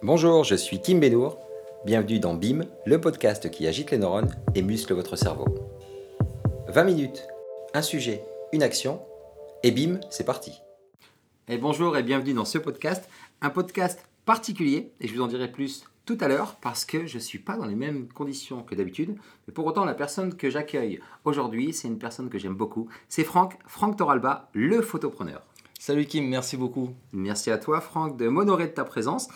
Bonjour, je suis Kim Benour. Bienvenue dans BIM, le podcast qui agite les neurones et muscle votre cerveau. 20 minutes, un sujet, une action, et BIM, c'est parti. Et bonjour et bienvenue dans ce podcast, un podcast particulier, et je vous en dirai plus tout à l'heure parce que je ne suis pas dans les mêmes conditions que d'habitude. Mais pour autant, la personne que j'accueille aujourd'hui, c'est une personne que j'aime beaucoup. C'est Franck, Franck Toralba, le photopreneur. Salut Kim, merci beaucoup. Merci à toi Franck de m'honorer de ta présence.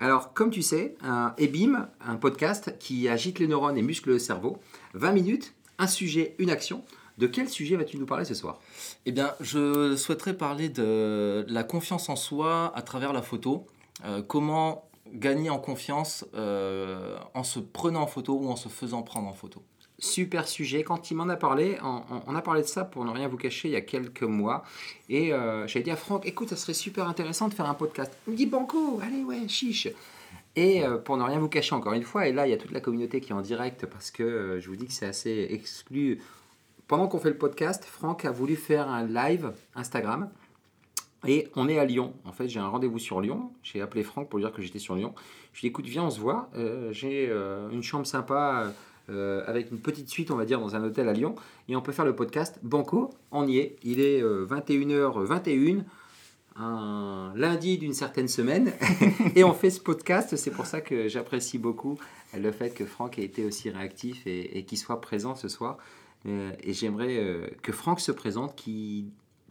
Alors, comme tu sais, EBIM, un podcast qui agite les neurones et muscle le cerveau. 20 minutes, un sujet, une action. De quel sujet vas-tu nous parler ce soir? Eh bien, je souhaiterais parler de la confiance en soi à travers la photo. Euh, comment gagner en confiance euh, en se prenant en photo ou en se faisant prendre en photo super sujet. Quand il m'en a parlé, on, a parlé de ça pour ne rien vous cacher il y a quelques mois. Et euh, j'avais dit à Franck, écoute, ça serait super intéressant de faire un podcast. Il me dit, banco, allez, ouais, chiche. Et euh, pour ne rien vous cacher encore une fois, et là il y a toute la communauté qui est en direct parce que euh, je vous dis que c'est assez exclu. Pendant qu'on fait le podcast, Franck a voulu faire un live Instagram. Et on est à Lyon. En fait, j'ai un rendez-vous sur Lyon. J'ai appelé Franck pour lui dire que j'étais sur Lyon. Je lui ai dit, écoute, viens, on se voit. j'ai une chambre sympa euh, avec une petite suite, on va dire, dans un hôtel à Lyon. Et on peut faire le podcast Banco. On y est. Il est 21h21, euh, un lundi d'une certaine semaine. et on fait ce podcast. C'est pour ça que j'apprécie beaucoup le fait que Franck ait été aussi réactif et, qu'il soit présent ce soir. Euh, et j'aimerais que Franck se présente, qu'il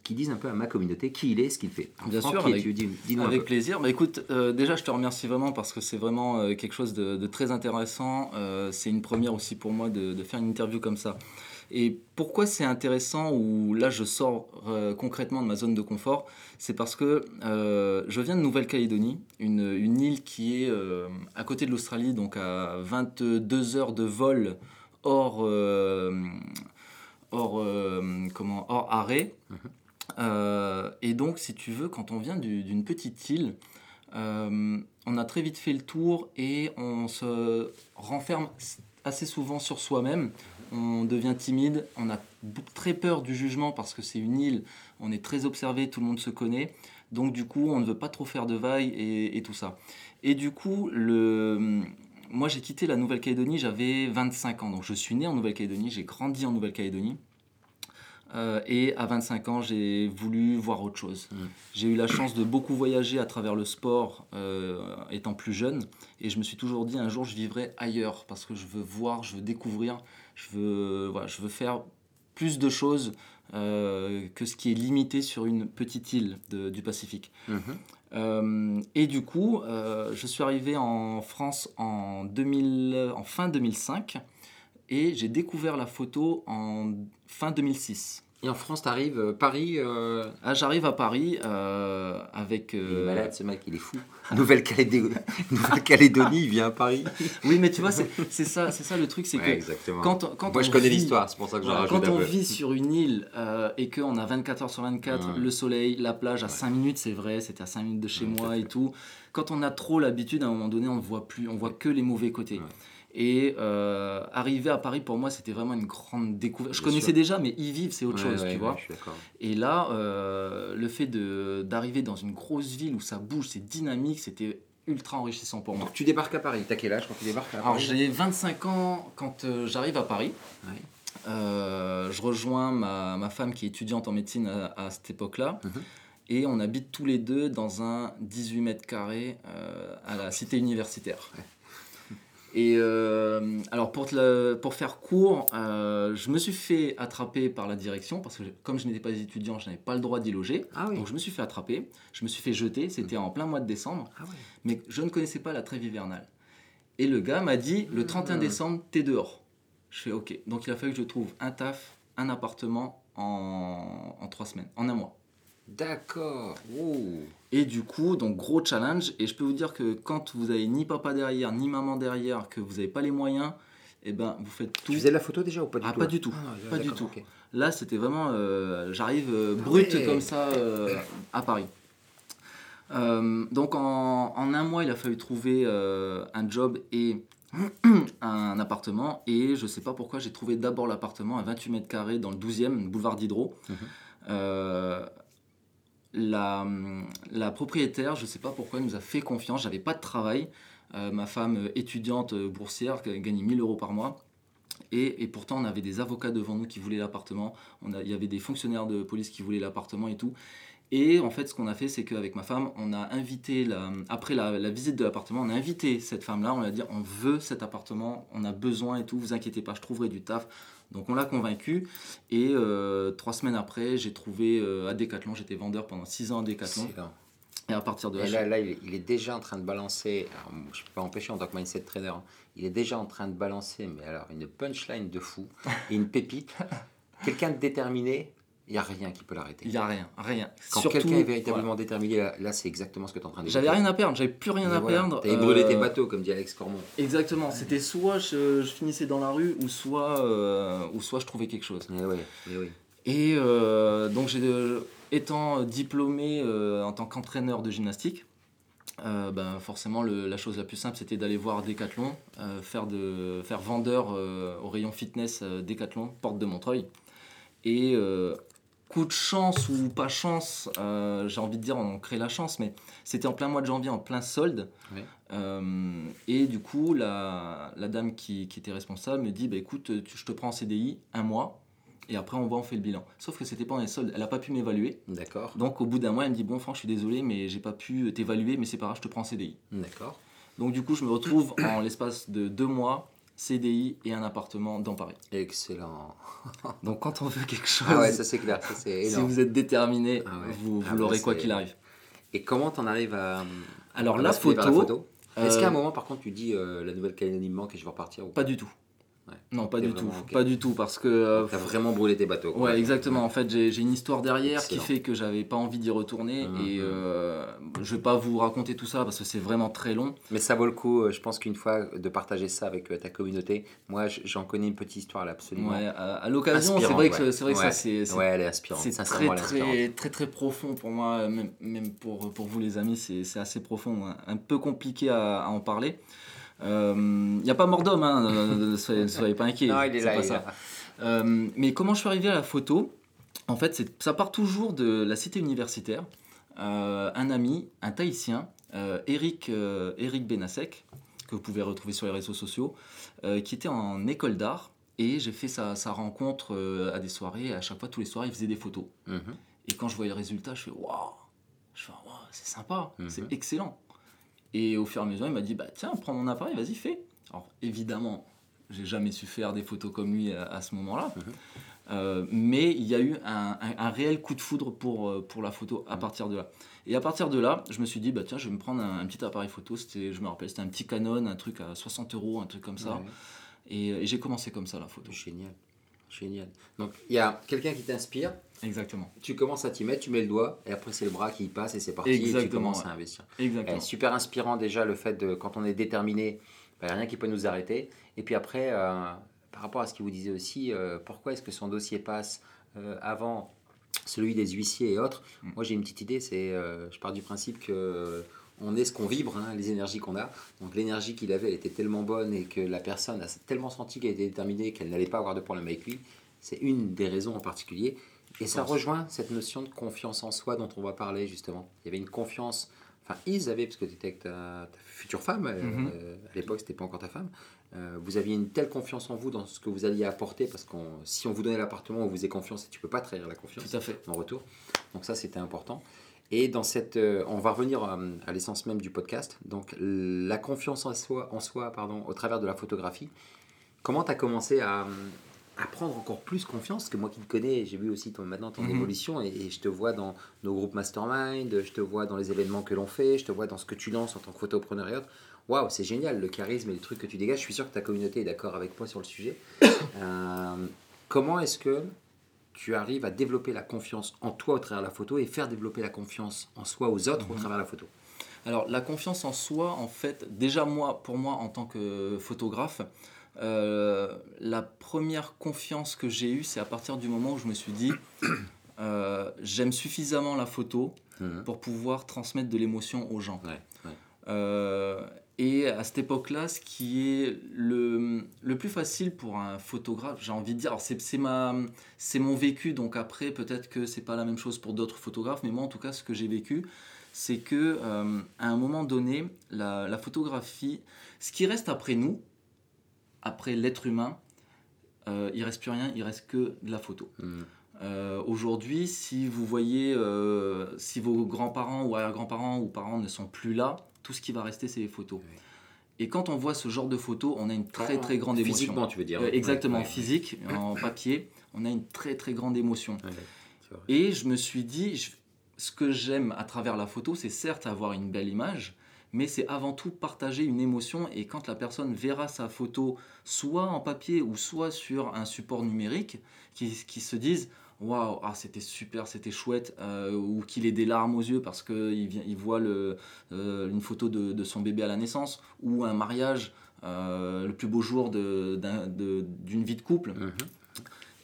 qui disent un peu à ma communauté qui il est, ce qu'il fait. Bien sûr, avec, avec plaisir. Bah, écoute, euh, déjà, je te remercie vraiment parce que c'est vraiment euh, quelque chose de, très intéressant. Euh, c'est une première aussi pour moi de, faire une interview comme ça. Et pourquoi c'est intéressant, ou là je sors concrètement de ma zone de confort, c'est parce que je viens de Nouvelle-Calédonie, une, une, île qui est à côté de l'Australie, donc à 22 heures de vol hors, hors, comment, hors arrêt. Mhm. Euh, et donc, si tu veux, quand on vient d'une petite île, euh, on a très vite fait le tour et on se renferme assez souvent sur soi-même. On devient timide, on a très peur du jugement parce que c'est une île, on est très observé, tout le monde se connaît. Donc du coup, on ne veut pas trop faire de vagues et, tout ça. Et du coup, moi j'ai quitté la Nouvelle-Calédonie, j'avais 25 ans. Donc je suis né en Nouvelle-Calédonie, j'ai grandi en Nouvelle-Calédonie. Euh, et à 25 ans, j'ai voulu voir autre chose. Mm. J'ai eu la chance de beaucoup voyager à travers le sport euh, étant plus jeune. Et je me suis toujours dit, un jour, je vivrai ailleurs parce que je veux voir, je veux découvrir, je veux, voilà, je veux faire plus de choses euh, que ce qui est limité sur une petite île du Pacifique. Mm-hmm. et du coup, je suis arrivé en France en, 2000, en fin 2005 et j'ai découvert la photo en fin 2006. Et en France, tu arrives euh, Paris euh, ah, J'arrive à Paris euh, avec. Il est malade, ce mec, il est fou. Nouvelle-Calédonie, il vient à Paris. Oui, mais tu vois, c'est ça, ça le truc, c'est que. Quand, quand Moi, je connais l'histoire, c'est pour ça que j'en rajoute Quand on vit sur une île et qu'on a 24 heures sur 24, le soleil, la plage à 5 minutes, c'est vrai, c'était à 5 minutes de chez moi et tout. Quand on a trop l'habitude, à un moment donné, on ne voit plus, on voit que les mauvais côtés. Et euh, arriver à Paris, pour moi, c'était vraiment une grande découverte. Je connaissais déjà, mais y vivre, c'est autre chose, tu vois. Et là, euh, le fait d'arriver dans une grosse ville où ça bouge, c'est dynamique, c'était ultra enrichissant pour moi. tu débarques à Paris, t'as quel âge quand tu débarques à Paris Alors j'ai 25 ans quand euh, j'arrive à Paris. je rejoins ma, ma, femme qui est étudiante en médecine à, cette époque-là. Mhm. Et on habite tous les deux dans un 18 mètres carrés à la cité universitaire. Et euh, alors pour, pour faire court, euh, je me suis fait attraper par la direction parce que comme je n'étais pas étudiant, je n'avais pas le droit d'y loger. Ah Donc je me suis fait attraper, je me suis fait jeter, c'était en plein mois de décembre, ah mais je ne connaissais pas la trêve hivernale. Et le gars m'a dit, le 31 ah. décembre, t'es dehors. Je fais ok. Donc il a fallu que je trouve un taf, un appartement en, en trois semaines, en un mois. D'accord. Et du coup, donc gros challenge. Et je peux vous dire que quand vous avez ni papa derrière, ni maman derrière, que vous n'avez pas les moyens, et eh ben vous faites tout. Tu faisais la photo déjà ou pas du ah, tout Pas du tout. Ah, pas du tout. Là, c'était vraiment. Euh, j'arrive euh, ah brut comme ça euh, à Paris. donc en, en, un mois, il a fallu trouver un job et un appartement. Et je sais pas pourquoi, j'ai trouvé d'abord l'appartement à 28 mètres carrés dans le 12e, boulevard d'Hydro. Mhm la, la propriétaire, je ne sais pas pourquoi, nous a fait confiance. J'avais pas de travail. Euh, ma femme euh, étudiante euh, boursière qui gagnait 1000 euros par mois. Et, pourtant, on avait des avocats devant nous qui voulaient l'appartement. Il y avait des fonctionnaires de police qui voulaient l'appartement et tout. Et en fait, ce qu'on a fait, c'est qu'avec ma femme, on a invité, la, après la, la, visite de l'appartement, on a invité cette femme-là, on lui a dit on veut cet appartement, on a besoin et tout, vous inquiétez pas, je trouverai du taf. Donc on l'a convaincu. Et euh, trois semaines après, j'ai trouvé euh, à Decathlon, j'étais vendeur pendant six ans à Decathlon. Et à partir de là, là, là, il est déjà en train de balancer, alors, je ne peux pas empêcher en tant que mindset trader, hein, il est déjà en train de balancer, mais alors une punchline de fou, et une pépite. Quelqu'un de déterminé, il n'y a rien qui peut l'arrêter. Il n'y a rien, rien. Quand quelqu'un est véritablement déterminé, là, là c'est exactement ce que tu es en train de dire. J'avais rien à perdre, j'avais plus rien à voilà. perdre. Tu avais brûlé tes bateaux, comme dit Alex Cormont. Exactement, c'était soit je, je, finissais dans la rue, ou soit, euh, ou soit je trouvais quelque chose. Et, ouais, et, oui. et euh, donc, j'ai, étant diplômé euh, en tant qu'entraîneur de gymnastique, ben, forcément, le, la chose la plus simple, c'était d'aller voir Decathlon, faire, de, faire vendeur au rayon fitness Decathlon, porte de Montreuil. Et coup de chance ou pas chance, euh, j'ai envie de dire on crée la chance, mais c'était en plein mois de janvier, en plein solde. Oui. Euh, et du coup, la, la dame qui, qui, était responsable me dit bah, écoute, tu, je te prends en CDI un mois. Et après, on voit, on fait le bilan. Sauf que c'était pendant les soldes. Elle n'a pas pu m'évaluer. D'accord. Donc, au bout d'un mois, elle me dit Bon, Franck, je suis désolé, mais j'ai pas pu t'évaluer, mais c'est pas grave, je te prends en CDI. D'accord. Donc, du coup, je me retrouve en l'espace de deux mois CDI et un appartement dans Paris. Excellent. Donc quand on veut quelque chose, ah ouais, ça c'est clair, ça c'est si vous êtes déterminé, ah ouais. vous, vous ah l'aurez bah quoi qu'il arrive. Et comment t'en arrives à Alors à la photo, la photo euh, Est-ce qu'à un moment par contre tu dis euh, la Nouvelle-Calédonie me manque et je vais repartir ou Pas du tout. Ouais. Non, pas du tout, pas du tout, parce que euh, T'as vraiment brûlé tes bateaux. quoi. Ouais, exactement. En fait, j'ai une histoire derrière Excellent. qui fait que j'avais pas envie d'y retourner. Mhm. Et euh, je vais pas vous raconter tout ça parce que c'est vraiment très long. Mais ça vaut le coup, euh, je pense qu'une fois de partager ça avec euh, ta communauté, moi j'en connais une petite histoire là absolument. Ouais, à, à l'occasion, c'est vrai que, vrai que ça, c'est Ouais, elle est inspirante. c'est très, très, très, très profond pour moi, même, même pour, pour vous les amis, c'est c'est assez profond, hein. un peu compliqué à, à en parler. Il n'y a pas mort d'homme, hein, ne soyez, pas inquiets. Non, il est là. pas il est ça. là. Euh, mais comment je suis arrivé à la photo? En fait, ça part toujours de la cité universitaire. Euh, un ami, un Tahitien, euh, Eric, euh, Eric Benasek, que vous pouvez retrouver sur les réseaux sociaux, euh, qui était en école d'art. Et j'ai fait sa, sa rencontre euh, à des soirées. Et à chaque fois, tous les soirs, il faisait des photos. Mhm. Et quand je voyais le résultat, je fais waouh Je fais waouh, c'est sympa, Mhm. c'est excellent. Et au fur et à mesure, il m'a dit bah tiens, prends mon appareil, vas-y, fais. Alors évidemment, j'ai jamais su faire des photos comme lui à, à ce moment-là. Mhm. Euh, mais il y a eu un, un- un réel coup de foudre pour, euh, pour la photo à Mhm. partir de là. Et à partir de là, je me suis dit, bah tiens, je vais me prendre un, un petit appareil photo. C'était, je me rappelle, c'était un petit Canon, un truc à 60 euros, un truc comme ça. Et, et j'ai commencé comme ça la photo. Génial. Génial. Donc il y a quelqu'un qui t'inspire, Exactement. tu commences à t'y mettre, tu mets le doigt, et après c'est le bras qui y passe et c'est parti, et tu Exactement, commences ouais. à investir. Exactement. Eh, super inspirant déjà le fait de quand on est déterminé, il n'y a rien qui peut nous arrêter. Et puis après, euh, par rapport à ce qu'il vous disait aussi, euh, pourquoi est-ce que son dossier passe euh, avant celui des huissiers et autres Mm. Moi j'ai une petite idée, c'est je pars du principe que on est ce qu'on vibre, hein, les énergies qu'on a. Donc l'énergie qu'il avait, elle était tellement bonne et que la personne a tellement senti qu'elle était déterminée qu'elle n'allait pas avoir de problème avec lui. C'est une des raisons en particulier. Et ça rejoint cette notion de confiance en soi dont on va parler justement. Il y avait une confiance, enfin ils avaient, parce que tu étais avec ta, ta future femme, euh, Mhm. euh, à l'époque c'était pas encore ta femme, euh, vous aviez une telle confiance en vous dans ce que vous alliez apporter, parce que si on vous donnait l'appartement, on vous faisait confiance et tu peux pas trahir la confiance Tout à fait. en retour. Donc ça, c'était important. Et dans cette, euh, on va revenir euh, à l'essence même du podcast. Donc la confiance en soi, en soi, pardon, au travers de la photographie. Comment tu as commencé à, à prendre encore plus confiance? Parce que moi qui te connais, j'ai vu aussi ton, maintenant ton Mhm. évolution et, et je te vois dans nos groupes mastermind, je te vois dans les événements que l'on fait, je te vois dans ce que tu lances en tant que photopreneur et autres. Waouh, c'est génial le charisme et le truc que tu dégages. Je suis sûr que ta communauté est d'accord avec moi sur le sujet. Euh, comment est-ce que tu arrives à développer la confiance en toi au travers de la photo et faire développer la confiance en soi aux autres au Mhm. travers de la photo Alors la confiance en soi, en fait, déjà moi, pour moi en tant que photographe, euh, la première confiance que j'ai eue, c'est à partir du moment où je me suis dit, euh, j'aime suffisamment la photo pour pouvoir transmettre de l'émotion aux gens. Ouais, ouais. Euh, et à cette époque-là, ce qui est le, le plus facile pour un photographe, j'ai envie de dire, alors c'est, c'est, ma, c'est mon vécu, donc après peut-être que c'est pas la même chose pour d'autres photographes, mais moi en tout cas ce que j'ai vécu, c'est que euh, à un moment donné, la, la, photographie, ce qui reste après nous, après l'être humain, euh, il reste plus rien, il reste que de la photo. Hmm. Euh, Aujourd'hui, si vous voyez, euh, si vos grands-parents ou arrière-grands-parents ou parents ne sont plus là, tout ce qui va rester, c'est les photos. Oui. Et quand on voit ce genre de photos, on a une très très grande émotion. Physiquement, tu veux dire Euh, exactement, Ouais, ouais. physique, en papier, on a une très très grande émotion. Ouais. Et je me suis dit, je- ce que j'aime à travers la photo, c'est certes avoir une belle image, mais c'est avant tout partager une émotion. Et quand la personne verra sa photo, soit en papier ou soit sur un support numérique, qui, qui se disent Waouh, ah, c'était super, c'était chouette, euh, ou qu'il ait des larmes aux yeux parce qu'il vient- il voit le, euh, une photo de, de son bébé à la naissance, ou un mariage, euh, le plus beau jour d'une vie de couple. Mhm.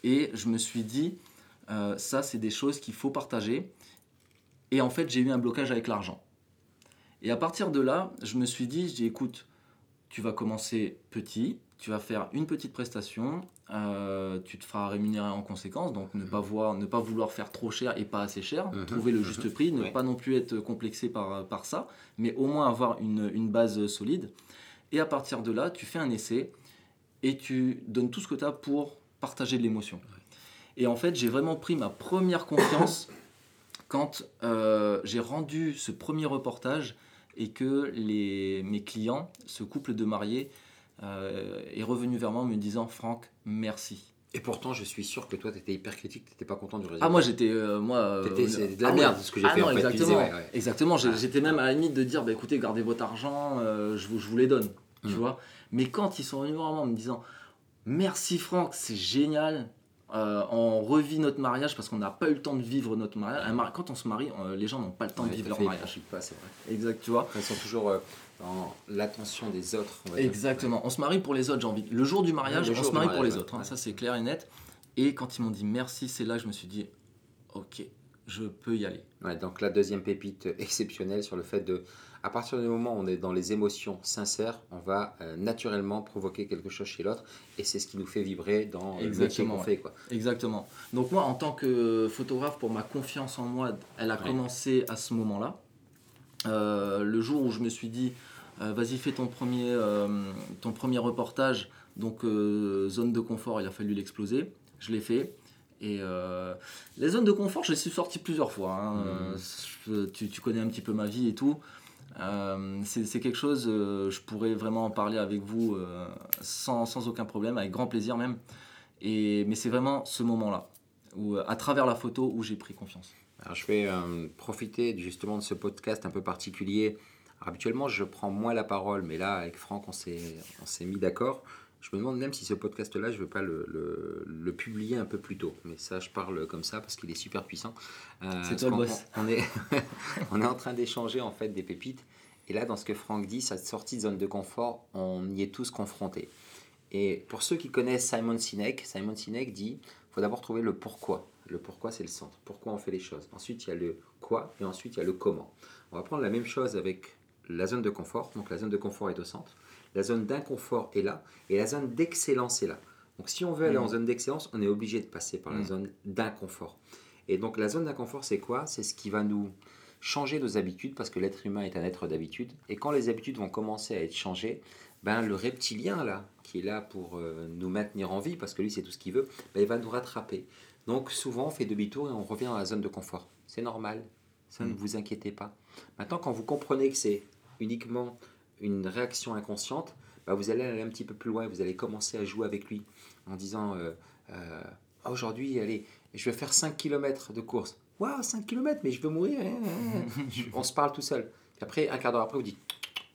Et je me suis dit, ça, c'est des choses qu'il faut partager. Et en fait, j'ai eu un blocage avec l'argent. Et à partir de là, je me suis dit, je dis, écoute, tu vas commencer petit, tu vas faire une petite prestation, euh, tu te feras rémunérer en conséquence, donc ne pas, voir, ne pas vouloir faire trop cher et pas assez cher, Mhm, trouver le mhm, juste prix, ne ouais. pas non plus être complexé par, par ça, mais au moins avoir une, une base solide. Et à partir de là, tu fais un essai et tu donnes tout ce que tu as pour partager de l'émotion. Et en fait, j'ai vraiment pris ma première confiance quand euh, j'ai rendu ce premier reportage et que les, mes clients, ce couple de mariés, euh, est revenu vers moi en me disant Franck, merci. Et pourtant, je suis sûr que toi, tu étais hyper critique, tu n'étais pas content du résultat. Ah, moi j'étais. euh, moi, euh, T'étais- c'est de la ah merde, ce que j'ai Ah fait, non, en fait. Exactement, disais, ouais, ouais. exactement. Ah. J'étais même à la limite de dire bah, écoutez, gardez votre argent, euh, je, vous, je vous les donne. Tu Mm. vois Mais quand ils sont venus vraiment en me disant merci Franck, c'est génial. Euh, on revit notre mariage parce qu'on n'a pas eu le temps de vivre notre mariage. Quand on se marie, euh, les gens n'ont pas le temps Ouais, de vivre leur fait, mariage. pas, c'est vrai. Exact, tu vois. Ils sont toujours euh, dans l'attention des autres. on va dire. Exactement. On se marie pour les autres, j'ai envie. Le jour du mariage, on se marie pour les autres. hein. Ouais. Ça, c'est clair et net. Et quand ils m'ont dit merci, c'est là que je me suis dit ok, je peux y aller. Donc la deuxième pépite exceptionnelle sur le fait de, à partir du moment où on est dans les émotions sincères, on va euh, naturellement provoquer quelque chose chez l'autre et c'est ce qui nous fait vibrer dans le Exactement, qu'on fait. Quoi. Exactement. Donc moi, en tant que photographe, pour ma confiance en moi, elle a Ouais. commencé à ce moment-là. Euh, le jour où je me suis dit, euh, vas-y, fais ton premier, euh, ton premier reportage, donc euh, zone de confort, il a fallu l'exploser. Je l'ai fait. Et euh, les zones de confort, je les suis sorti plusieurs fois. hein. Euh, je- tu, tu connais un petit peu ma vie et tout. Euh, c'est quelque chose, euh, je pourrais vraiment en parler avec vous euh, sans, aucun problème, avec grand plaisir même. Et, mais c'est vraiment ce moment-là, à travers la photo, où j'ai pris confiance. Je vais profiter justement de ce podcast un peu particulier. Habituellement, je prends moins la parole, mais là, avec Franck, on s'est mis d'accord. Je me demande même si ce podcast-là, je ne veux pas le, le- le publier un peu plus tôt. Mais ça, je parle comme ça parce qu'il est super puissant. Euh, C'est toi le boss. On, est, on est en train d'échanger en fait des pépites. Et là, dans ce que Franck dit, cette sortie de zone de confort, on y est tous confrontés. Et pour ceux qui connaissent Simon Sinek, Simon Sinek dit faut d'abord trouver le pourquoi. Le pourquoi, c'est le centre. Pourquoi on fait les choses. Ensuite, il y a le quoi et ensuite, il y a le comment. On va prendre la même chose avec la zone de confort. Donc, la zone de confort est au centre. La zone d'inconfort est là. Et la zone d'excellence est là. Donc, si on veut aller en zone d'excellence, on est obligé de passer par la Mhm. zone d'inconfort. Et donc, la zone d'inconfort, c'est quoi? C'est ce qui va nous changer nos habitudes parce que l'être humain est un être d'habitude. Et quand les habitudes vont commencer à être changées, ben, le reptilien, là, qui est là pour euh, nous maintenir en vie, parce que lui, c'est tout ce qu'il veut, ben, il va nous rattraper. Donc, souvent, on fait demi-tour et on revient dans la zone de confort. C'est normal. Ça, ne Mm. vous inquiétez pas. Maintenant, quand vous comprenez que c'est uniquement une réaction inconsciente, ben, vous allez aller un petit peu plus loin. Vous allez commencer à jouer avec lui en disant euh, euh, Ah, Aujourd'hui, allez, je vais faire 5 km de course. Waouh, 5 km, mais je veux mourir. hein, hein, hein. On se parle tout seul. Après, un quart d'heure après, vous dites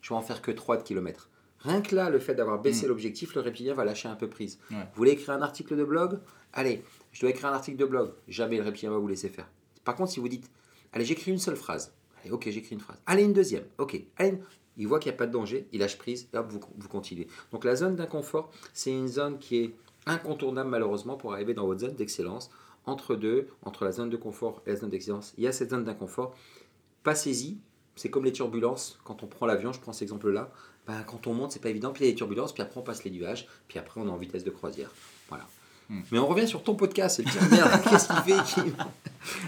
Je vais en faire que 3 de kilomètres. Rien que là, le fait d'avoir baissé Mm. l'objectif, le reptilien va lâcher un peu prise. Ouais. Vous voulez écrire un article de blog? Allez, je dois écrire un article de blog. Jamais le reptilien va vous laisser faire. Par contre, si vous dites Allez, j'écris une seule phrase. Allez, ok, j'écris une phrase. Allez, une deuxième. Ok. Allez, une- Il voit qu'il n'y a pas de danger, il lâche prise, et hop, vous, vous continuez. Donc la zone d'inconfort, c'est une zone qui est incontournable malheureusement pour arriver dans votre zone d'excellence. Entre deux, entre la zone de confort et la zone d'excellence, il y a cette zone d'inconfort. Passez-y, c'est comme les turbulences. Quand on prend l'avion, je prends cet exemple-là. Ben, quand on monte, c'est pas évident. Puis il y a les turbulences, puis après on passe les nuages, puis après on est en vitesse de croisière. Voilà. Hmm. Mais on revient sur ton podcast. C'est le pire merde. Qu'est-ce qu'il fait qui-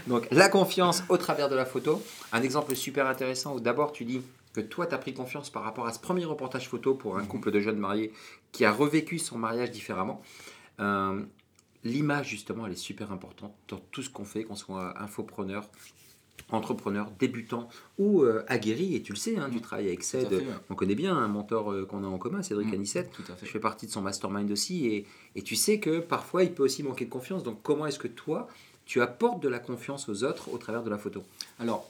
Donc la confiance au travers de la photo. Un exemple super intéressant où d'abord tu dis que toi tu as pris confiance par rapport à ce premier reportage photo pour un couple de jeunes mariés qui a revécu son mariage différemment. Euh, L'image justement elle est super importante dans tout ce qu'on fait, qu'on soit infopreneur, entrepreneur, débutant ou euh, aguerri. Et tu le sais, hein, tu travailles avec Ced. fait, ouais. On connaît bien un mentor euh, qu'on a en commun, Cédric Mm. Anissette. Je fais partie de son mastermind aussi et, et tu sais que parfois il peut aussi manquer de confiance. Donc comment est-ce que toi, tu apportes de la confiance aux autres au travers de la photo? Alors,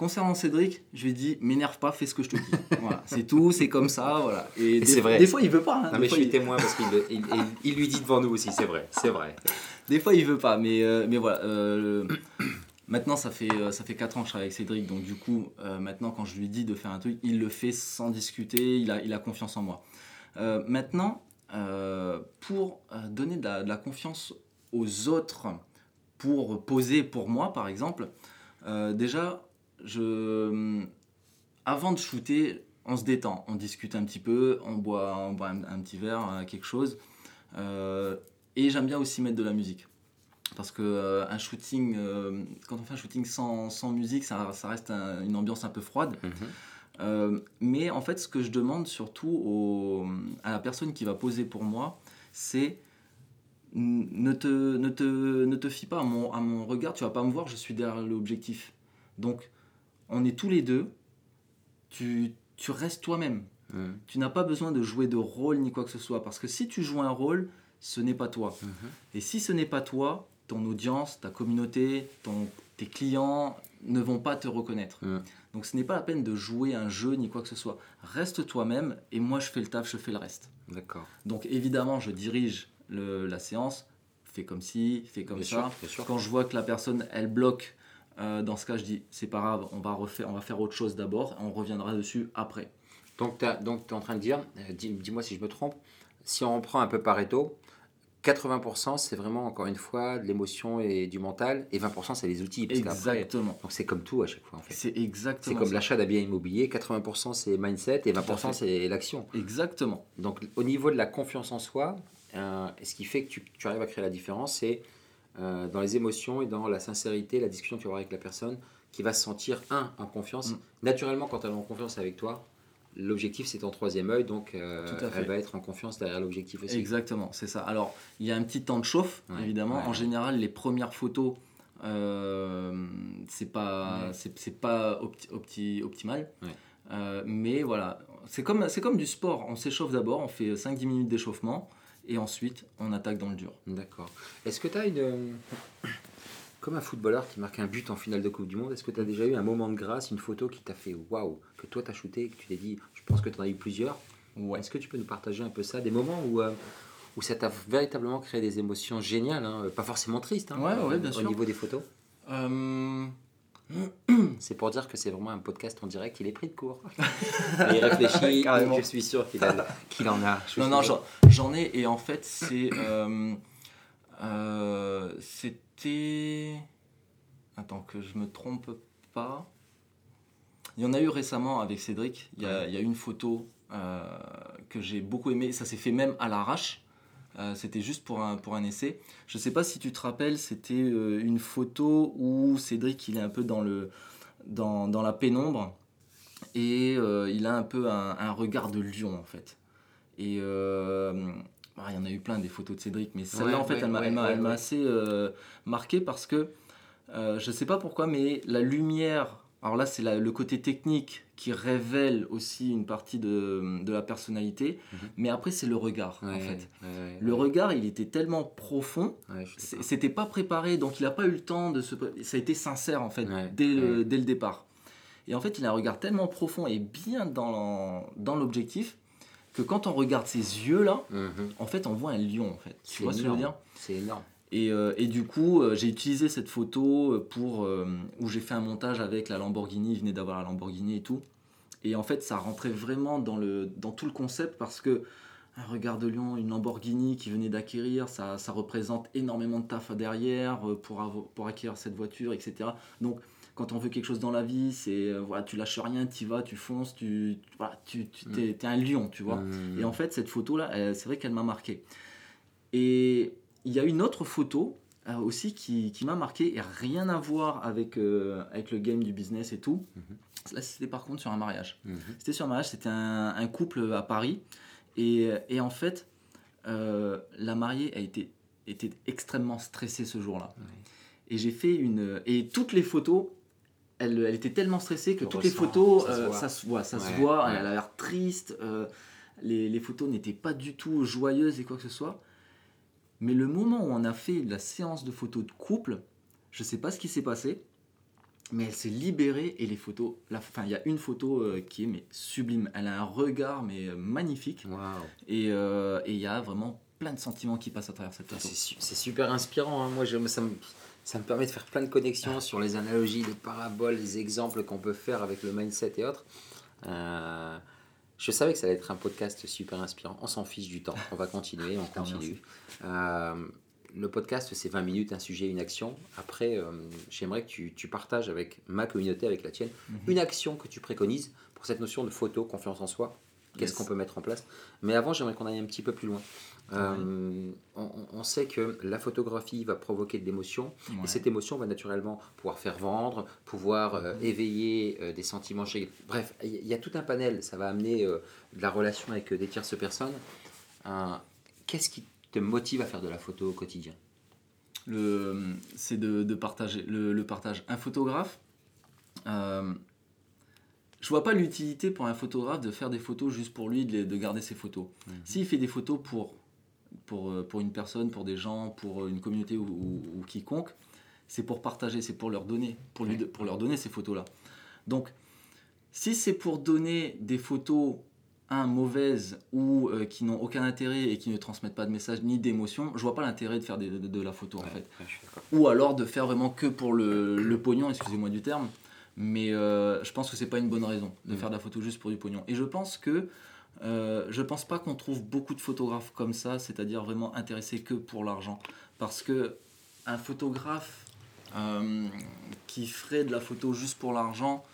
concernant Cédric, je lui ai dit m'énerve pas, fais ce que je te dis. voilà, c'est tout, c'est comme ça, voilà. Et, c'est vrai. Des fois, il veut pas. hein, Non des mais je suis il- témoin parce qu'il il, il- lui dit devant nous aussi, c'est vrai, c'est vrai. Des fois, il veut pas, mais, euh, mais voilà. euh, maintenant, ça fait, euh, ça fait 4 ans que je travaille avec Cédric, donc du coup, euh, maintenant, quand je lui dis de faire un truc, il le fait sans discuter, il a, il a confiance en moi. Maintenant, pour donner de la, de la confiance aux autres, pour poser pour moi, par exemple, déjà, je, avant de shooter, on se détend, on discute un petit peu, on boit, on boit un, un petit verre, euh, quelque chose. Euh, et j'aime bien aussi mettre de la musique. Parce que euh, un shooting, euh, quand on fait un shooting sans, sans musique, ça, ça reste un- une ambiance un peu froide. Euh, mais en fait, ce que je demande surtout au- à la personne qui va poser pour moi, c'est n- ne te, ne, te, ne te fie pas à mon, à mon regard, tu vas pas me voir, je suis derrière l'objectif. Donc, on est tous les deux, tu, tu restes toi-même. Mhm. Tu n'as pas besoin de jouer de rôle ni quoi que ce soit. Parce que si tu joues un rôle, ce n'est pas toi. Mhm. Et si ce n'est pas toi, ton audience, ta communauté, ton, tes clients ne vont pas te reconnaître. Mhm. Donc ce n'est pas la peine de jouer un jeu ni quoi que ce soit. Reste toi-même et moi je fais le taf, je fais le reste. D'accord. Donc évidemment, je dirige le- la séance, fais comme ci, fais comme Bien ça. sûr, bien sûr. Quand je vois que la personne, elle bloque, euh, dans ce cas, je dis, c'est pas grave, on va, refaire, on va faire autre chose d'abord, et on reviendra dessus après. Donc tu es en train de dire, euh, dis- dis-moi si je me trompe, si on reprend un peu Pareto, 80% c'est vraiment encore une fois de l'émotion et du mental, et 20% c'est les outils. Parce Exactement. donc c'est comme tout à chaque fois en fait. C'est C'est exactement comme ça. l'achat d'habits immobiliers, 80% c'est mindset et à 20% fait. c'est l'action. Exactement. Donc au niveau de la confiance en soi, euh, ce qui fait que tu, tu arrives à créer la différence, c'est euh, dans les émotions et dans la sincérité, la discussion que tu vas avoir avec la personne qui va se sentir, un, en confiance. Mm. Naturellement, quand elle est en confiance avec toi, l'objectif c'est ton troisième œil, donc euh, elle va être en confiance derrière l'objectif aussi. Exactement, c'est ça. Alors, il y a un petit temps de chauffe, Ouais, évidemment. ouais, en général, les premières photos, euh, c'est pas, Ouais. c'est, c'est pas opti- opti- optimal. Euh, mais voilà, c'est comme, c'est comme du sport. On s'échauffe d'abord, on fait 5-10 minutes d'échauffement, et ensuite, on attaque dans le dur. D'accord. Est-ce que tu as une. euh, Comme un footballeur qui marque un but en finale de Coupe du Monde, est-ce que tu as déjà eu un moment de grâce, une photo qui t'a fait waouh, que toi t'as shooté, que tu t'es dit, je pense que tu en as eu plusieurs? Ouais. Est-ce que tu peux nous partager un peu ça, des moments où, euh, où ça t'a véritablement créé des émotions géniales, hein, pas forcément tristes, hein, Ouais, ouais, euh, bien au sûr. niveau des photos? Euh, C'est pour dire que c'est vraiment un podcast en direct, il est pris de court. Et il réfléchit, Carrément. je suis sûr qu'il en, qu'il en a. Je Non, non, j'en, j'en ai, et en fait, c'est. euh, euh, c'était. Attends, que je me trompe pas. Il y en a eu récemment avec Cédric. Il y a, il y a une photo euh, que j'ai beaucoup aimée. Ça s'est fait même à l'arrache. Euh, c'était juste pour un, pour un essai. Je sais pas si tu te rappelles, c'était euh, une photo où Cédric il est un peu dans, le, dans, dans la pénombre et euh, il a un peu un, un regard de lion en fait. Et euh, ah, il y en a eu plein des photos de Cédric, mais celle-là Ouais, en fait ouais, elle m'a ouais, elle elle assez marqué parce que je sais pas pourquoi, mais la lumière. Alors là, c'est le côté technique qui révèle aussi une partie de, de la personnalité, Mhm. mais après, c'est le regard, Ouais, en fait. ouais, ouais, Le regard, il était tellement profond, c'était pas préparé, donc il n'a pas eu le temps de se. Ça a été sincère, en fait, dès, le, ouais. dès le départ. Et en fait, il a un regard tellement profond et bien dans, l'objectif que quand on regarde ses yeux-là, Mhm. en fait, on voit un lion, en fait. Tu vois ce que je veux dire? C'est énorme. Et, euh, et du coup, euh, j'ai utilisé cette photo euh, pour euh, où j'ai fait un montage avec la Lamborghini. Il venait d'avoir la Lamborghini et tout. Et en fait, ça rentrait vraiment dans, le, dans tout le concept parce que un regard de lion, une Lamborghini qui venait d'acquérir, ça, ça représente énormément de taf derrière pour, pour acquérir cette voiture, etc. Donc, quand on veut quelque chose dans la vie, c'est voilà, tu lâches rien, tu vas, tu fonces, tu, voilà, tu, tu Mm. t'es un lion, tu vois. Mmh. Et en fait, cette photo-là, elle- c'est vrai qu'elle m'a marqué. Et il y a une autre photo euh, aussi qui, qui m'a marqué, et rien à voir avec, euh, avec le game du business et tout. Mhm. Là, c'était par contre sur un mariage. Mhm. C'était sur un mariage, c'était un, un couple à Paris. Et, et en fait, euh, la mariée a été, était extrêmement stressée ce jour-là. Et j'ai fait une. Et toutes les photos, elle, elle était tellement stressée que On toutes les photos, ça se voit. ça se voit. Ça se Ouais, voit, ouais. elle a l'air triste. les, les photos n'étaient pas du tout joyeuses et quoi que ce soit. Mais le moment où on a fait la séance de photos de couple, je sais pas ce qui s'est passé, mais elle s'est libérée et les photos. la- Enfin, il y a une photo euh, qui est mais sublime. Elle a un regard mais euh, magnifique et euh, et il y a vraiment plein de sentiments qui passent à travers cette Ah, photo. C'est su- c'est super inspirant. hein. Moi, ça me, ça me permet de faire plein de connexions sur les analogies, les paraboles, les exemples qu'on peut faire avec le mindset et autres. Je savais que ça allait être un podcast super inspirant. On s'en fiche du temps. On va continuer, on continue. Euh, le podcast, c'est 20 minutes, un sujet, une action. Après, euh, j'aimerais que tu, tu partages avec ma communauté, avec la tienne, Mhm. une action que tu préconises pour cette notion de photo, confiance en soi. Qu'est-ce Yes. qu'on peut mettre en place Mais avant, j'aimerais qu'on aille un petit peu plus loin. Euh, on, sait que la photographie va provoquer de l'émotion, Ouais. et cette émotion va naturellement pouvoir faire vendre, pouvoir euh, Mhm. éveiller euh, des sentiments chez... Bref, il y, a tout un panel, ça va amener de la relation avec des tierces personnes. Qu'est-ce qui te motive à faire de la photo au quotidien? Le, c'est de, de partager le, le partage. Un photographe, je vois pas l'utilité pour un photographe de faire des photos juste pour lui, de, de garder ses photos. Mhm. S'il fait des photos pour, pour, euh, pour une personne, pour des gens, pour une communauté ou, ou- ou quiconque, c'est pour partager, c'est pour leur donner, pour, lui, pour leur donner ces photos-là. Donc, si c'est pour donner des photos un mauvaises ou euh, qui n'ont aucun intérêt et qui ne transmettent pas de message ni d'émotion, je vois pas l'intérêt de faire des- de, de la photo en fait. Ouais. Ou alors de faire vraiment que pour le, le pognon, excusez-moi du terme. Mais euh, je pense que c'est pas une bonne raison de Mm. faire de la photo juste pour du pognon. Et je pense que euh, je pense pas qu'on trouve beaucoup de photographes comme ça, c'est-à-dire vraiment intéressés que pour l'argent. Parce que un photographe euh, qui ferait de la photo juste pour l'argent,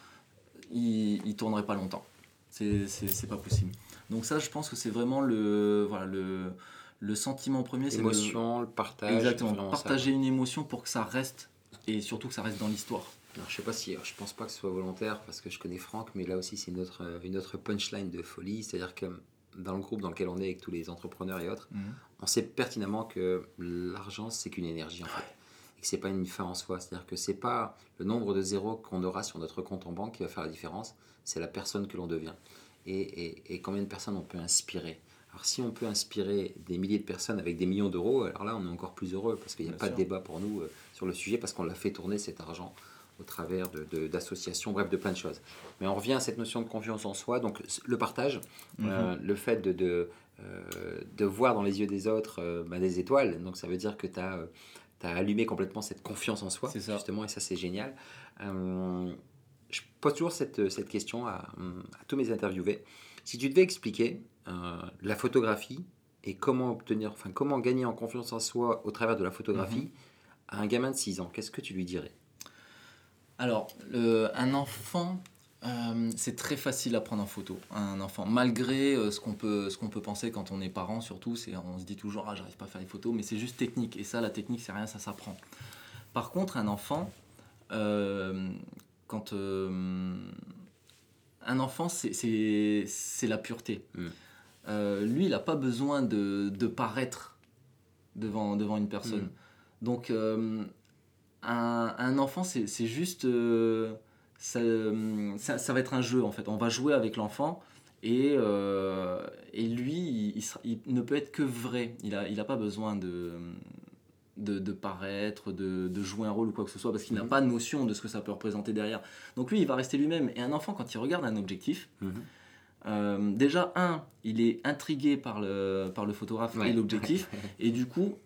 il, il tournerait pas longtemps. C'est pas possible. Donc ça, je pense que c'est vraiment le voilà le le sentiment premier, c'est L'émotion, le partage. Exactement, ça. partager une émotion pour que ça reste et surtout que ça reste dans l'histoire. Alors, je sais pas si, je pense pas que ce soit volontaire parce que je connais Franck, mais là aussi c'est une autre, euh, une autre punchline de folie, c'est-à-dire que dans le groupe dans lequel on est avec tous les entrepreneurs et autres, on sait pertinemment que l'argent c'est qu'une énergie en fait, et que c'est pas une fin en soi, c'est-à-dire que c'est pas le nombre de zéros qu'on aura sur notre compte en banque qui va faire la différence, c'est la personne que l'on devient. Et, et- et combien de personnes on peut inspirer. Alors si on peut inspirer des milliers de personnes avec des millions d'euros, alors là on est encore plus heureux parce qu'il n'y a Bien pas sûr. de débat pour nous euh, sur le sujet parce qu'on l'a fait tourner cet argent au travers d'associations, bref, de plein de choses. Mais on revient à cette notion de confiance en soi, donc le partage, Mhm. euh, le fait de, de, euh, de voir dans les yeux des autres euh, bah, des étoiles, donc ça veut dire que tu as, allumé complètement cette confiance en soi, justement, et ça c'est génial. Je pose toujours cette, cette question à, à tous mes interviewés. Si tu devais expliquer la photographie et comment obtenir, enfin comment gagner en confiance en soi au travers de la photographie Mhm. à un gamin de 6 ans, qu'est-ce que tu lui dirais? Alors, le- un enfant, euh, c'est très facile à prendre en photo. Un enfant, malgré euh, ce qu'on peut, ce qu'on peut penser quand on est parent, surtout, c'est on se dit toujours ah j'arrive pas à faire les photos, mais c'est juste technique. Et ça, la technique, c'est rien, ça s'apprend. Par contre, un enfant, euh, quand un enfant, c'est- la pureté. Mm. Euh, lui, il n'a pas besoin de, de paraître devant, devant une personne. Mm. Donc, euh, un, un enfant, c'est juste. euh, ça, euh, ça, ça va être un jeu en fait. On va jouer avec l'enfant et, euh, et lui, il, il sera- il ne peut être que vrai. Il n'a il a pas besoin de, de, de paraître, de, de jouer un rôle ou quoi que ce soit parce qu'il n'a Mhm. pas notion de ce que ça peut représenter derrière. Donc lui, il va rester lui-même. Et un enfant, quand il regarde un objectif, Mhm. euh, déjà, un, il est intrigué par le, par le photographe Ouais. et l'objectif. Et du coup,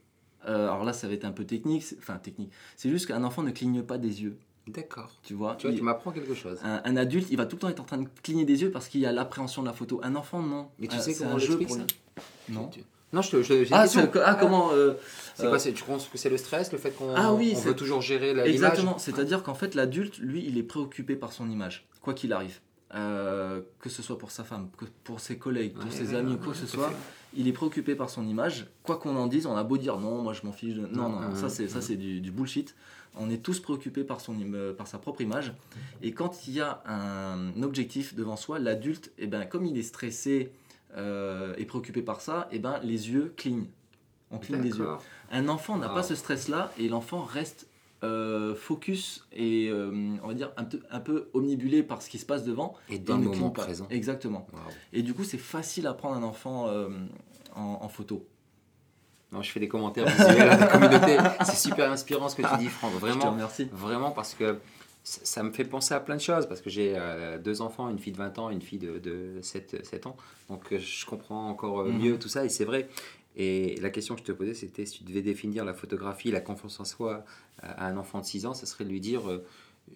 euh, alors là, ça va être un peu technique. c'est- Enfin, technique. C'est juste qu'un enfant ne cligne pas des yeux. D'accord. Tu vois, Tu vois, tu m'apprends quelque chose. un, un adulte, il va tout le temps être en train de cligner des yeux parce qu'il y a l'appréhension de la photo. Un enfant, non. Mais tu Euh, sais comment un jeu pour ça lui. Non. Non, je te. je- Ah, ah, comment euh, C'est quoi Tu penses que c'est le stress, le fait qu'on Ah oui, on veut toujours gérer l'image Exactement, c'est-à-dire qu'en fait l'adulte, lui, il est préoccupé par son image, quoi qu'il arrive. Euh, que ce soit pour sa femme, que pour ses collègues, pour Ouais, ses ouais, amis, ouais, quoi que ce soit, il est préoccupé par son image. Quoi qu'on en dise, on a beau dire non, moi je m'en fiche. de- Non, non, non, ça c'est ça c'est du, du bullshit. On est tous préoccupés par son euh, par sa propre image. Et quand il y a un objectif devant soi, l'adulte, eh ben comme il est stressé euh, et préoccupé par ça, eh ben les yeux clignent. On cligne des yeux. Un enfant n'a Wow. pas ce stress-là et l'enfant reste euh, focus et euh, on va dire un, peu- un peu omnibulé par ce qui se passe devant. Et dans le moment présent. Exactement. Et du coup, c'est facile à prendre un enfant euh, en, en photo. Non, je fais des commentaires visuels à la communauté. C'est super inspirant ce que tu dis, Franck. Je te Vraiment, remercie. vraiment parce que ça ça me fait penser à plein de choses. Parce que j'ai deux enfants, une fille de 20 ans, une fille de, de 7, 7 ans. Donc je comprends encore Mhm. mieux tout ça et c'est vrai. Et la question que je te posais, c'était si tu devais définir la photographie, la confiance en soi à un enfant de 6 ans, ça serait de lui dire euh,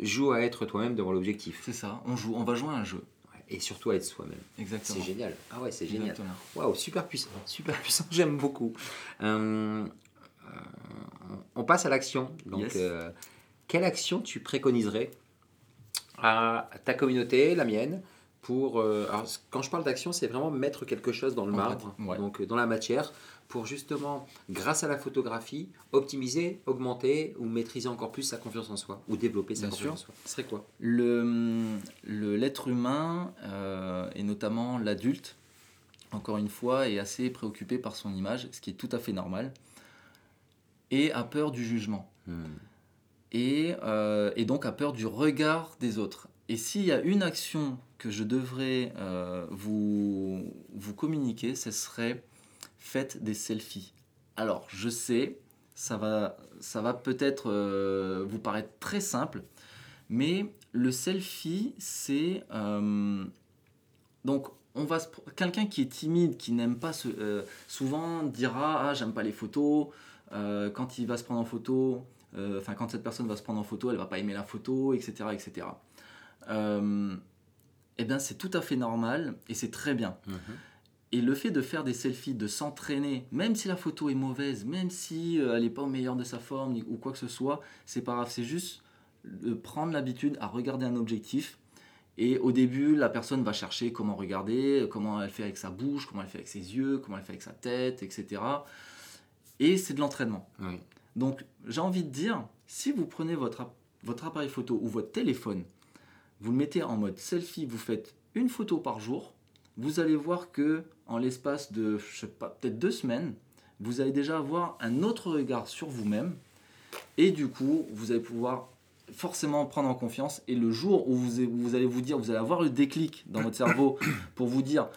joue à être toi-même devant l'objectif. C'est ça. On joue, on va jouer à un jeu. Ouais. Et surtout à être soi-même. Exactement. C'est génial. Ah ouais, c'est génial. Waouh, super puissant, super puissant, j'aime beaucoup. Euh, euh, on passe à l'action. Donc, Yes. quelle action tu préconiserais à ta communauté, la mienne, pour. euh, alors, quand je parle d'action, c'est vraiment mettre quelque chose dans le En marbre, pratique, ouais. donc euh, dans la matière, pour justement, grâce à la photographie, optimiser, augmenter ou maîtriser encore plus sa confiance en soi, ou développer sa Bien confiance sûr. en soi. Ce serait quoi? Le, le- l'être humain, euh, et notamment l'adulte, encore une fois, est assez préoccupé par son image, ce qui est tout à fait normal, et a peur du jugement. et, euh, et donc a peur du regard des autres. Et s'il y a une action que je devrais euh, vous, vous communiquer, ce serait faites des selfies. Alors, je sais, ça va, ça va peut-être euh, vous paraître très simple, mais le selfie, c'est... euh, donc, on va quelqu'un qui est timide, qui n'aime pas euh, souvent dira ah j'aime pas les photos. Quand il va se prendre en photo, enfin quand cette personne va se prendre en photo, elle va pas aimer la photo, etc., etc. Euh, eh bien, c'est tout à fait normal et c'est très bien. Mhm. Et le fait de faire des selfies, de s'entraîner, même si la photo est mauvaise, même si euh, elle n'est pas au meilleur de sa forme ou quoi que ce soit, c'est pas grave. C'est juste de prendre l'habitude à regarder un objectif. Et au début, la personne va chercher comment regarder, comment elle fait avec sa bouche, comment elle fait avec ses yeux, comment elle fait avec sa tête, etc. Et c'est de l'entraînement. Oui. Donc, j'ai envie de dire, si vous prenez votre, votre appareil photo ou votre téléphone, vous le mettez en mode selfie, vous faites une photo par jour, vous allez voir que en l'espace de, je sais pas, peut-être deux semaines, vous allez déjà avoir un autre regard sur vous-même. Et du coup, vous allez pouvoir forcément prendre en confiance. Et le jour où vous, vous allez vous dire, vous allez avoir le déclic dans votre cerveau pour vous dire,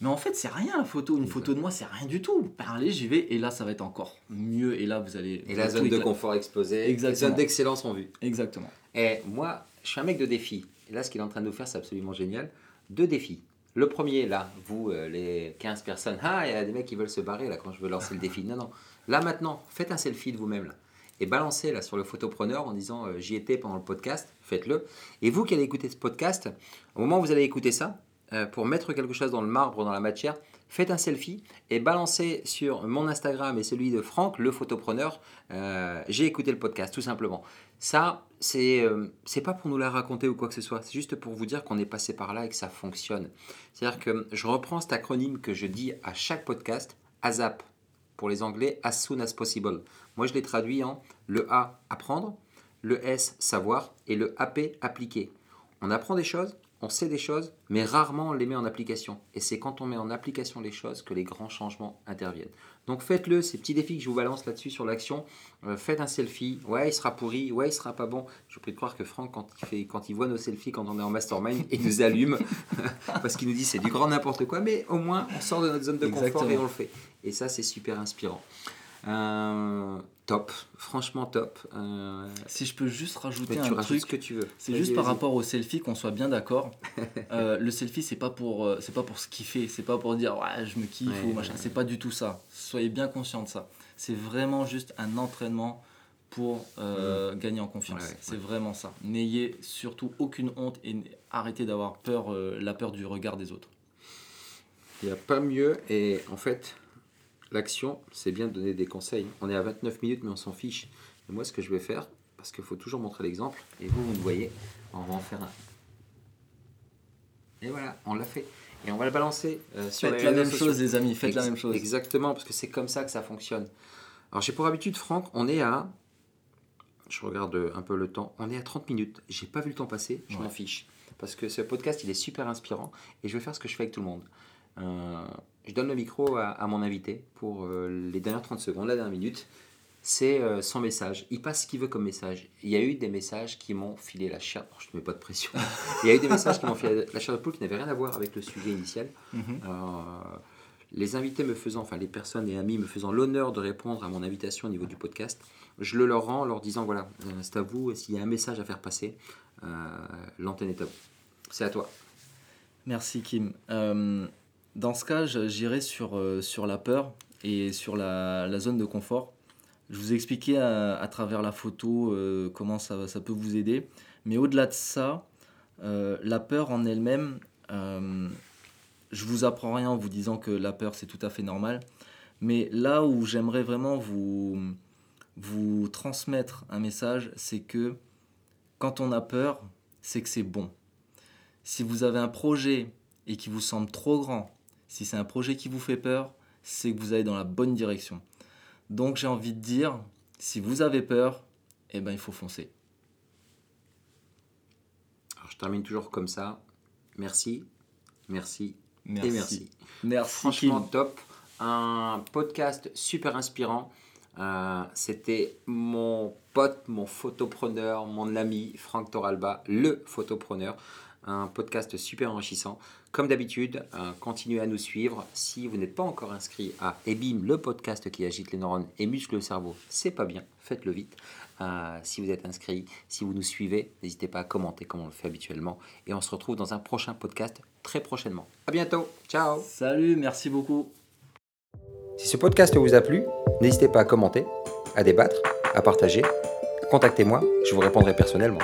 mais en fait, c'est rien la photo. Une photo de moi, c'est rien du tout. Allez, j'y vais. Et là, ça va être encore mieux. Et là, vous allez. Et vous la zone de confort explosée, Exactement. zones d'excellence en vue. Exactement. Et moi, je suis un mec de défi. Et là, ce qu'il est en train de nous faire, c'est absolument génial. Deux défis. Le premier, là, vous, euh, les 15 personnes, ah, il y a des mecs qui veulent se barrer là quand je veux lancer le défi. Non, non. Là, maintenant, faites un selfie de vous-même là. Et balancez là sur le photopreneur en disant euh, j'y étais pendant le podcast, faites-le. Et vous qui allez écouter ce podcast, au moment où vous allez écouter ça, euh, pour mettre quelque chose dans le marbre, dans la matière, faites un selfie et balancez sur mon Instagram et celui de Franck, le photopreneur, j'ai écouté le podcast, tout simplement. Ça, c'est euh, pas pour nous la raconter ou quoi que ce soit, c'est juste pour vous dire qu'on est passé par là et que ça fonctionne. C'est-à-dire que je reprends cet acronyme que je dis à chaque podcast, ASAP, pour les Anglais, as soon as possible. Moi, je l'ai traduit en le A, apprendre, le S, savoir, et le AP, appliquer. On apprend des choses, on sait des choses, mais rarement on les met en application. Et c'est quand on met en application les choses que les grands changements interviennent. Donc faites-le, ces petits défis que je vous balance là-dessus sur l'action. Euh, faites un selfie. Ouais, il sera pourri. Ouais, il sera pas bon. Je prie de croire que Franck, quand il, fait, quand il voit nos selfies quand on est en mastermind, il nous allume parce qu'il nous dit c'est du grand n'importe quoi, mais au moins on sort de notre zone de confort et on le fait. Et ça, c'est super inspirant. Euh, top, franchement top. Euh, Si je peux juste rajouter un truc. ce que tu veux. C'est juste par rapport au selfie qu'on soit bien d'accord. Euh, le selfie c'est pas pour c'est pas pour se kiffer, c'est pas pour dire ouais je me kiffe Ouais, ou machin. ouais. C'est pas du tout ça. Soyez bien conscient de ça. C'est vraiment juste un entraînement pour euh, gagner en confiance. Ouais, c'est vraiment ça. N'ayez surtout aucune honte et arrêtez d'avoir peur la peur du regard des autres. Il n'y a pas mieux. Et en fait, L'action, c'est bien de donner des conseils. On est à 29 minutes, mais on s'en fiche. Et moi, ce que je vais faire, parce qu'il faut toujours montrer l'exemple, et vous, vous me voyez, on va en faire un. Et voilà, on l'a fait. Et on va le balancer euh, sur Faites les la même sociaux. chose, les amis, faites la même chose. Exactement, parce que c'est comme ça que ça fonctionne. Alors j'ai pour habitude, Franck, on est à. Je regarde un peu le temps. On est à 30 minutes. J'ai pas vu le temps passer, je Ouais. m'en fiche. Parce que ce podcast, il est super inspirant et je vais faire ce que je fais avec tout le monde. Euh, je donne le micro à, à mon invité pour euh, les dernières 30 secondes, la dernière minute. C'est euh, son message. Il passe ce qu'il veut comme message. Il y a eu des messages qui m'ont filé la chair. Je ne mets pas de pression. Il y a eu des messages qui m'ont filé la chair de poule qui n'avaient rien à voir avec le sujet initial. Mhm. Les invités me faisant, enfin les personnes et amis me faisant l'honneur de répondre à mon invitation au niveau du podcast, je le leur rends en leur disant voilà, c'est à vous, s'il y a un message à faire passer, euh, l'antenne est à vous. C'est à toi. Merci Kim. Euh, dans ce cas, j'irai sur, euh, sur la peur et sur la, zone de confort. Je vous ai expliqué à, travers la photo euh, comment ça, peut vous aider. Mais au-delà de ça, euh, la peur en elle-même, je vous apprends rien en vous disant que la peur c'est tout à fait normal. Mais là où j'aimerais vraiment vous, vous transmettre un message, c'est que quand on a peur, c'est que c'est bon. Si vous avez un projet et qui vous semble trop grand, si c'est un projet qui vous fait peur, c'est que vous allez dans la bonne direction. Donc j'ai envie de dire, si vous avez peur, eh ben il faut foncer. Alors je termine toujours comme ça. Merci, merci, Merci. et merci. Merci Franchement Kim. top. Un podcast super inspirant. Euh, C'était mon pote, mon photopreneur, mon ami Franck Toralba, le photopreneur. Un podcast super enrichissant. Comme d'habitude, euh, continuez à nous suivre. Si vous n'êtes pas encore inscrit à EBIM, le podcast qui agite les neurones et muscle le cerveau, c'est pas bien, faites-le vite. Euh, si vous êtes inscrit, si vous nous suivez, n'hésitez pas à commenter comme on le fait habituellement. Et on se retrouve dans un prochain podcast très prochainement. À bientôt. Ciao. Salut, merci beaucoup. Si ce podcast vous a plu, n'hésitez pas à commenter, à débattre, à partager. Contactez-moi, je vous répondrai personnellement.